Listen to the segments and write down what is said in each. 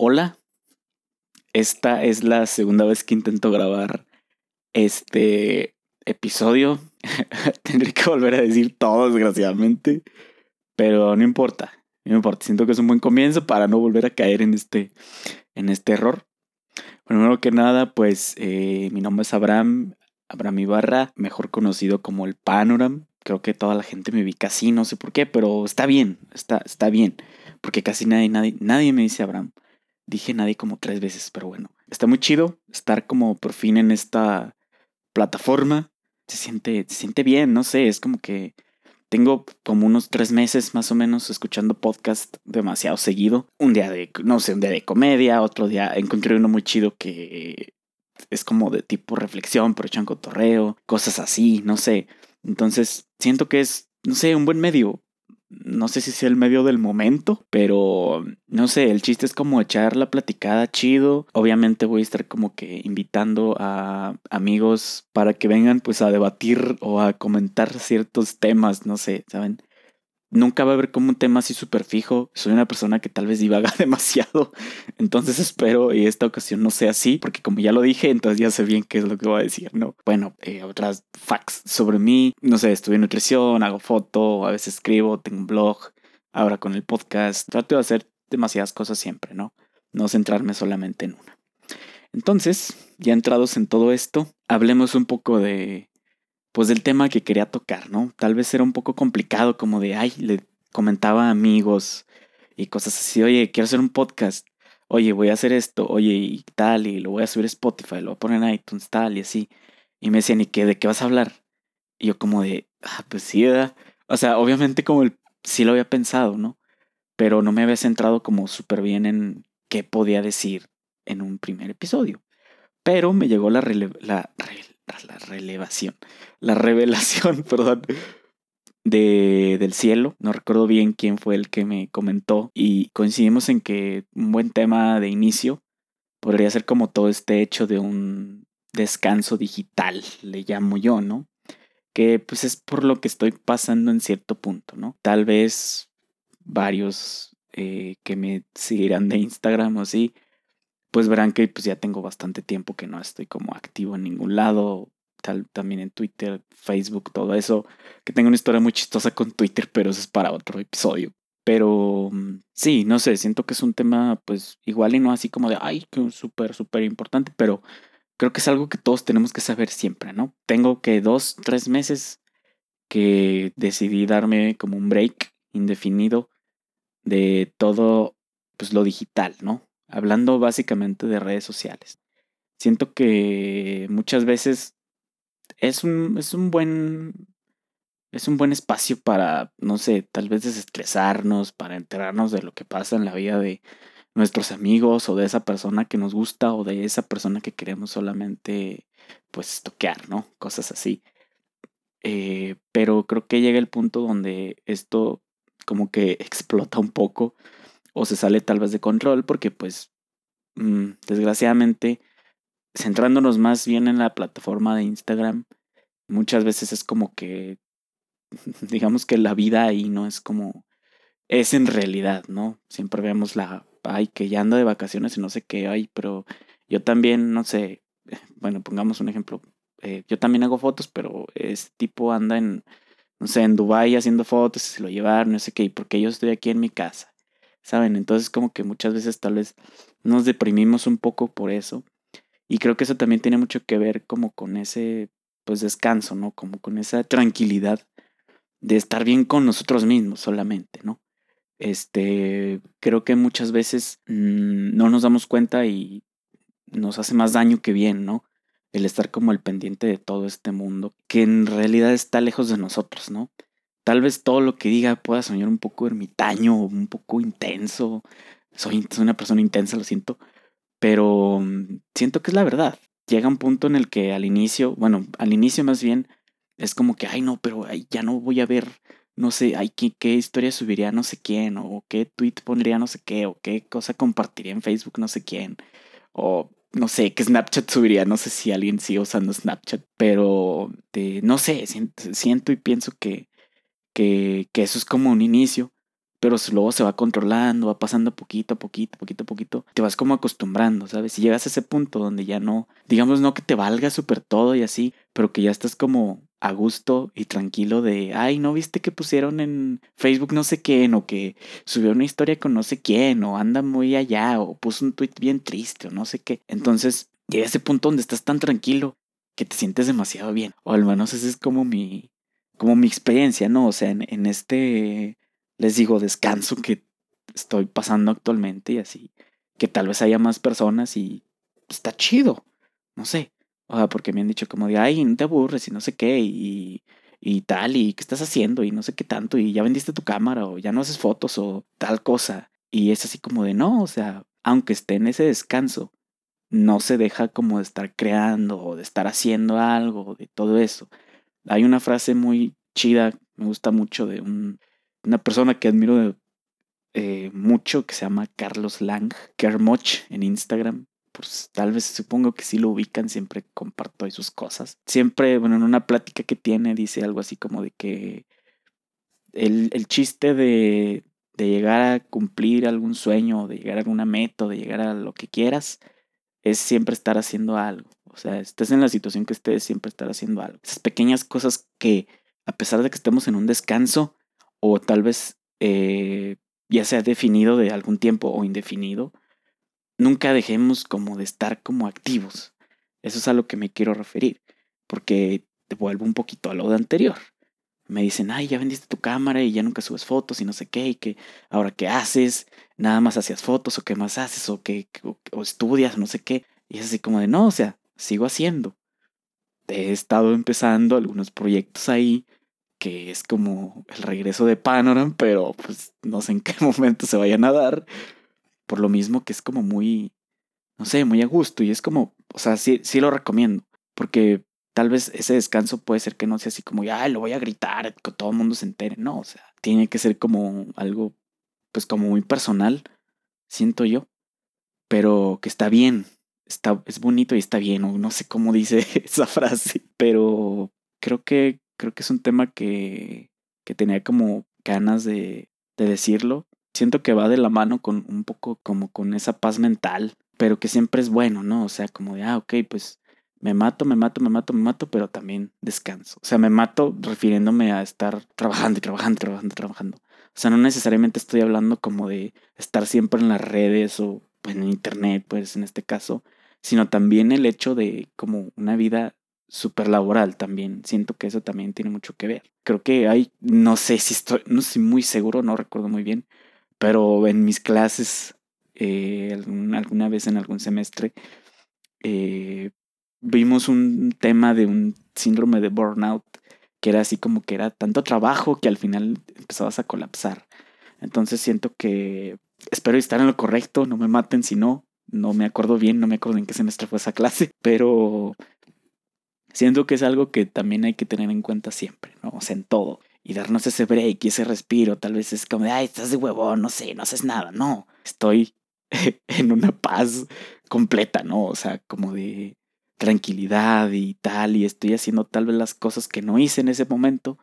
Hola, esta es la segunda vez que intento grabar este episodio. Tendré que volver a decir todo, desgraciadamente. Pero no importa, no importa. Siento que es un buen comienzo para no volver a caer en este, en este error. Primero que nada, pues eh, mi nombre es Abraham, Abraham Ibarra, mejor conocido como el Panoram. Creo que toda la gente me ubica así, no sé por qué, pero está bien, está, está bien. Porque casi nadie, nadie, nadie me dice Abraham. Dije nadie como tres veces, pero bueno. Está muy chido estar como por fin en esta plataforma. Se siente, se siente bien, no sé, es como que tengo como unos tres meses más o menos escuchando podcast demasiado seguido. Un día de, no sé, un día de comedia, otro día encontré uno muy chido que es como de tipo reflexión, pero echan cotorreo, cosas así, no sé. Entonces, siento que es, no sé, un buen medio no sé si sea el medio del momento, pero no sé, el chiste es como echar la platicada chido. Obviamente voy a estar como que invitando a amigos para que vengan pues a debatir o a comentar ciertos temas, no sé, ¿saben? Nunca va a haber como un tema así súper fijo. Soy una persona que tal vez divaga demasiado. Entonces espero y esta ocasión no sea así, porque como ya lo dije, entonces ya sé bien qué es lo que voy a decir, ¿no? Bueno, eh, otras facts sobre mí. No sé, estudio nutrición, hago foto, a veces escribo, tengo un blog, ahora con el podcast. Trato de hacer demasiadas cosas siempre, ¿no? No centrarme solamente en una. Entonces, ya entrados en todo esto, hablemos un poco de pues del tema que quería tocar, ¿no? Tal vez era un poco complicado como de, ay, le comentaba a amigos y cosas así, oye, quiero hacer un podcast, oye, voy a hacer esto, oye, y tal, y lo voy a subir a Spotify, lo voy a poner en iTunes, tal, y así. Y me decían, ¿y qué? ¿De qué vas a hablar? Y yo como de, ah, pues sí, ¿verdad? O sea, obviamente como el, sí lo había pensado, ¿no? Pero no me había centrado como súper bien en qué podía decir en un primer episodio. Pero me llegó la, la, la relevación, la revelación, perdón, de, del cielo. No recuerdo bien quién fue el que me comentó y coincidimos en que un buen tema de inicio podría ser como todo este hecho de un descanso digital, le llamo yo, ¿no? Que pues es por lo que estoy pasando en cierto punto, ¿no? Tal vez varios eh, que me seguirán de Instagram o así, pues verán que pues ya tengo bastante tiempo que no estoy como activo en ningún lado, tal también en Twitter, Facebook, todo eso, que tengo una historia muy chistosa con Twitter, pero eso es para otro episodio. Pero mm, sí, no sé, siento que es un tema pues igual y no así como de, ay, que súper, súper importante, pero creo que es algo que todos tenemos que saber siempre, ¿no? Tengo que dos, tres meses que decidí darme como un break indefinido de todo pues lo digital, ¿no? Hablando básicamente de redes sociales. Siento que muchas veces es un, es un buen es un buen espacio para, no sé, tal vez desestresarnos, para enterarnos de lo que pasa en la vida de nuestros amigos o de esa persona que nos gusta o de esa persona que queremos solamente, pues, toquear, ¿no? Cosas así. Eh, pero creo que llega el punto donde esto como que explota un poco o se sale tal vez de control porque pues mm, desgraciadamente centrándonos más bien en la plataforma de Instagram muchas veces es como que digamos que la vida ahí no es como es en realidad, ¿no? Siempre vemos la ay que ya anda de vacaciones y no sé qué, ay, pero yo también no sé, bueno, pongamos un ejemplo, eh, yo también hago fotos, pero este tipo anda en no sé, en Dubai haciendo fotos, se lo llevaron, no sé qué, y porque yo estoy aquí en mi casa. ¿Saben? Entonces como que muchas veces tal vez nos deprimimos un poco por eso. Y creo que eso también tiene mucho que ver como con ese pues descanso, ¿no? Como con esa tranquilidad de estar bien con nosotros mismos solamente, ¿no? Este, creo que muchas veces mm, no nos damos cuenta y nos hace más daño que bien, ¿no? El estar como el pendiente de todo este mundo que en realidad está lejos de nosotros, ¿no? Tal vez todo lo que diga pueda soñar un poco ermitaño, un poco intenso. Soy, una persona intensa, lo siento. Pero mm, siento que es la verdad. Llega un punto en el que al inicio, bueno, al inicio más bien, es como que, ay, no, pero ya no voy a ver, no sé, ay, ¿qué, qué historia subiría no sé quién, o qué tweet pondría no sé qué, o qué cosa compartiría en Facebook no sé quién, o no sé, qué Snapchat subiría, no sé si alguien sigue usando Snapchat, pero no sé, siento y pienso que que, eso es como un inicio, pero luego se va controlando, va pasando poquito a poquito, poquito a poquito, te vas como acostumbrando, ¿sabes? Si llegas a ese punto donde ya no, digamos no que te valga súper todo y así, pero que ya estás como a gusto y tranquilo de, ay, ¿no viste que pusieron en Facebook no sé quién? O que subió una historia con no sé quién, o anda muy allá, o puso un tweet bien triste, o no sé qué. Entonces, llega ese punto donde estás tan tranquilo que te sientes demasiado bien. O al menos esa es como mi, como mi experiencia, ¿no? O sea, en, este, les digo, descanso que estoy pasando actualmente y así, que tal vez haya más personas y está chido, no sé. O sea, porque me han dicho como de, ay, no te aburres y no sé qué, y, y tal, y qué estás haciendo, y no sé qué tanto, y ya vendiste tu cámara, o ya no haces fotos, o tal cosa. Y es así como de, no, o sea, aunque esté en ese descanso, no se deja como de estar creando o de estar haciendo algo, de todo eso. Hay una frase muy chida, me gusta mucho, de un, una persona que admiro eh, mucho, que se llama Carlos Lang, Kermoch en Instagram pues tal vez supongo que sí lo ubican, siempre comparto ahí sus cosas. Siempre, bueno, en una plática que tiene dice algo así como de que el, chiste de, de llegar a cumplir algún sueño, de llegar a alguna meta, de llegar a lo que quieras, es siempre estar haciendo algo. O sea, estés en la situación que estés, siempre estar haciendo algo. Esas pequeñas cosas que, a pesar de que estemos en un descanso, o tal vez eh, ya sea definido de algún tiempo o indefinido, nunca dejemos como de estar como activos. Eso es a lo que me quiero referir, porque te vuelvo un poquito a lo de anterior. Me dicen, ay, ya vendiste tu cámara y ya nunca subes fotos y no sé qué, y que ahora qué haces, nada más hacías fotos o qué más haces o qué, o, estudias no sé qué. Y es así como de, no, o sea, sigo haciendo. He estado empezando algunos proyectos ahí, que es como el regreso de Panorama, pero pues no sé en qué momento se vayan a dar. Por lo mismo que es como muy, no sé, muy a gusto. Y es como, o sea, sí, sí lo recomiendo. Porque tal vez ese descanso puede ser que no sea así como, ay, lo voy a gritar, que todo el mundo se entere. No, o sea, tiene que ser como algo, pues como muy personal, siento yo. Pero que está bien, está, es bonito y está bien, o no sé cómo dice esa frase, pero creo que, creo que es un tema que, que tenía como ganas de, de decirlo siento que va de la mano con un poco como con esa paz mental, pero que siempre es bueno, ¿no? O sea, como de, ah, ok, pues me mato, me mato, me mato, me mato, pero también descanso. O sea, me mato refiriéndome a estar trabajando y trabajando, trabajando, trabajando. O sea, no necesariamente estoy hablando como de estar siempre en las redes o pues, en internet, pues en este caso, sino también el hecho de como una vida súper laboral también. Siento que eso también tiene mucho que ver. Creo que hay, no sé si estoy, no estoy muy seguro, no recuerdo muy bien, pero en mis clases, eh, alguna vez en algún semestre, eh, vimos un tema de un síndrome de burnout que era así como que era tanto trabajo que al final empezabas a colapsar. Entonces siento que espero estar en lo correcto, no me maten si no, no me acuerdo bien, no me acuerdo en qué semestre fue esa clase, pero siento que es algo que también hay que tener en cuenta siempre, ¿no? O sea, en todo y darnos ese break y ese respiro. Tal vez es como de, ay, estás de huevón, no sé, no haces nada. No, estoy en una paz completa, ¿no? O sea, como de tranquilidad y tal, y estoy haciendo tal vez las cosas que no hice en ese momento,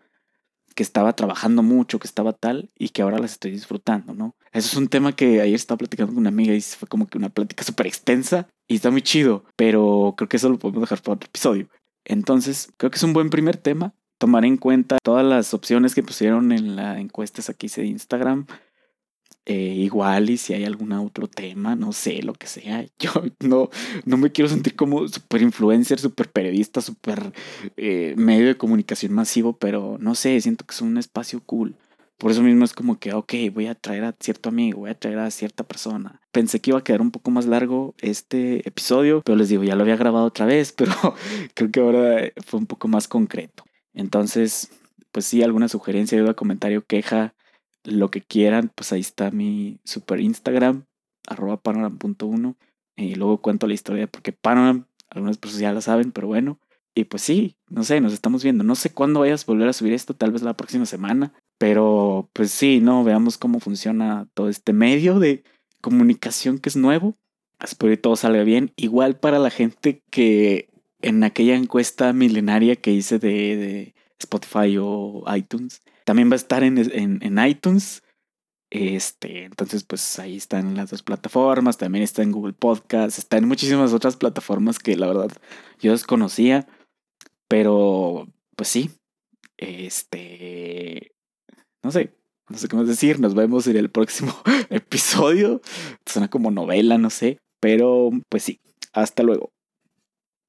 que estaba trabajando mucho, que estaba tal, y que ahora las estoy disfrutando, ¿no? Eso es un tema que ayer estaba platicando con una amiga y fue como que una plática súper extensa y está muy chido, pero creo que eso lo podemos dejar para otro episodio. Entonces, creo que es un buen primer tema tomar en cuenta todas las opciones que pusieron en la encuesta aquí de Instagram. Eh, igual y si hay algún otro tema, no sé, lo que sea. Yo no, no me quiero sentir como super influencer, super periodista, super eh, medio de comunicación masivo, pero no sé, siento que es un espacio cool. Por eso mismo es como que, ok, voy a traer a cierto amigo, voy a traer a cierta persona. Pensé que iba a quedar un poco más largo este episodio, pero les digo, ya lo había grabado otra vez, pero creo que ahora fue un poco más concreto. Entonces, pues sí, alguna sugerencia, duda, comentario, queja, lo que quieran, pues ahí está mi super Instagram, arroba panoram.1. Y luego cuento la historia de por qué Panoram, algunas personas ya la saben, pero bueno. Y pues sí, no sé, nos estamos viendo. No sé cuándo vayas a volver a subir esto, tal vez la próxima semana. Pero pues sí, no, veamos cómo funciona todo este medio de comunicación que es nuevo. Espero que todo salga bien. Igual para la gente que en aquella encuesta milenaria que hice de, Spotify o iTunes. También va a estar en, en, iTunes. Este, entonces, pues ahí están las dos plataformas. También está en Google Podcast. Está en muchísimas otras plataformas que la verdad yo desconocía. Pero, pues sí. Este. No sé. No sé cómo decir. Nos vemos en el próximo episodio. Suena como novela, no sé. Pero, pues sí. Hasta luego.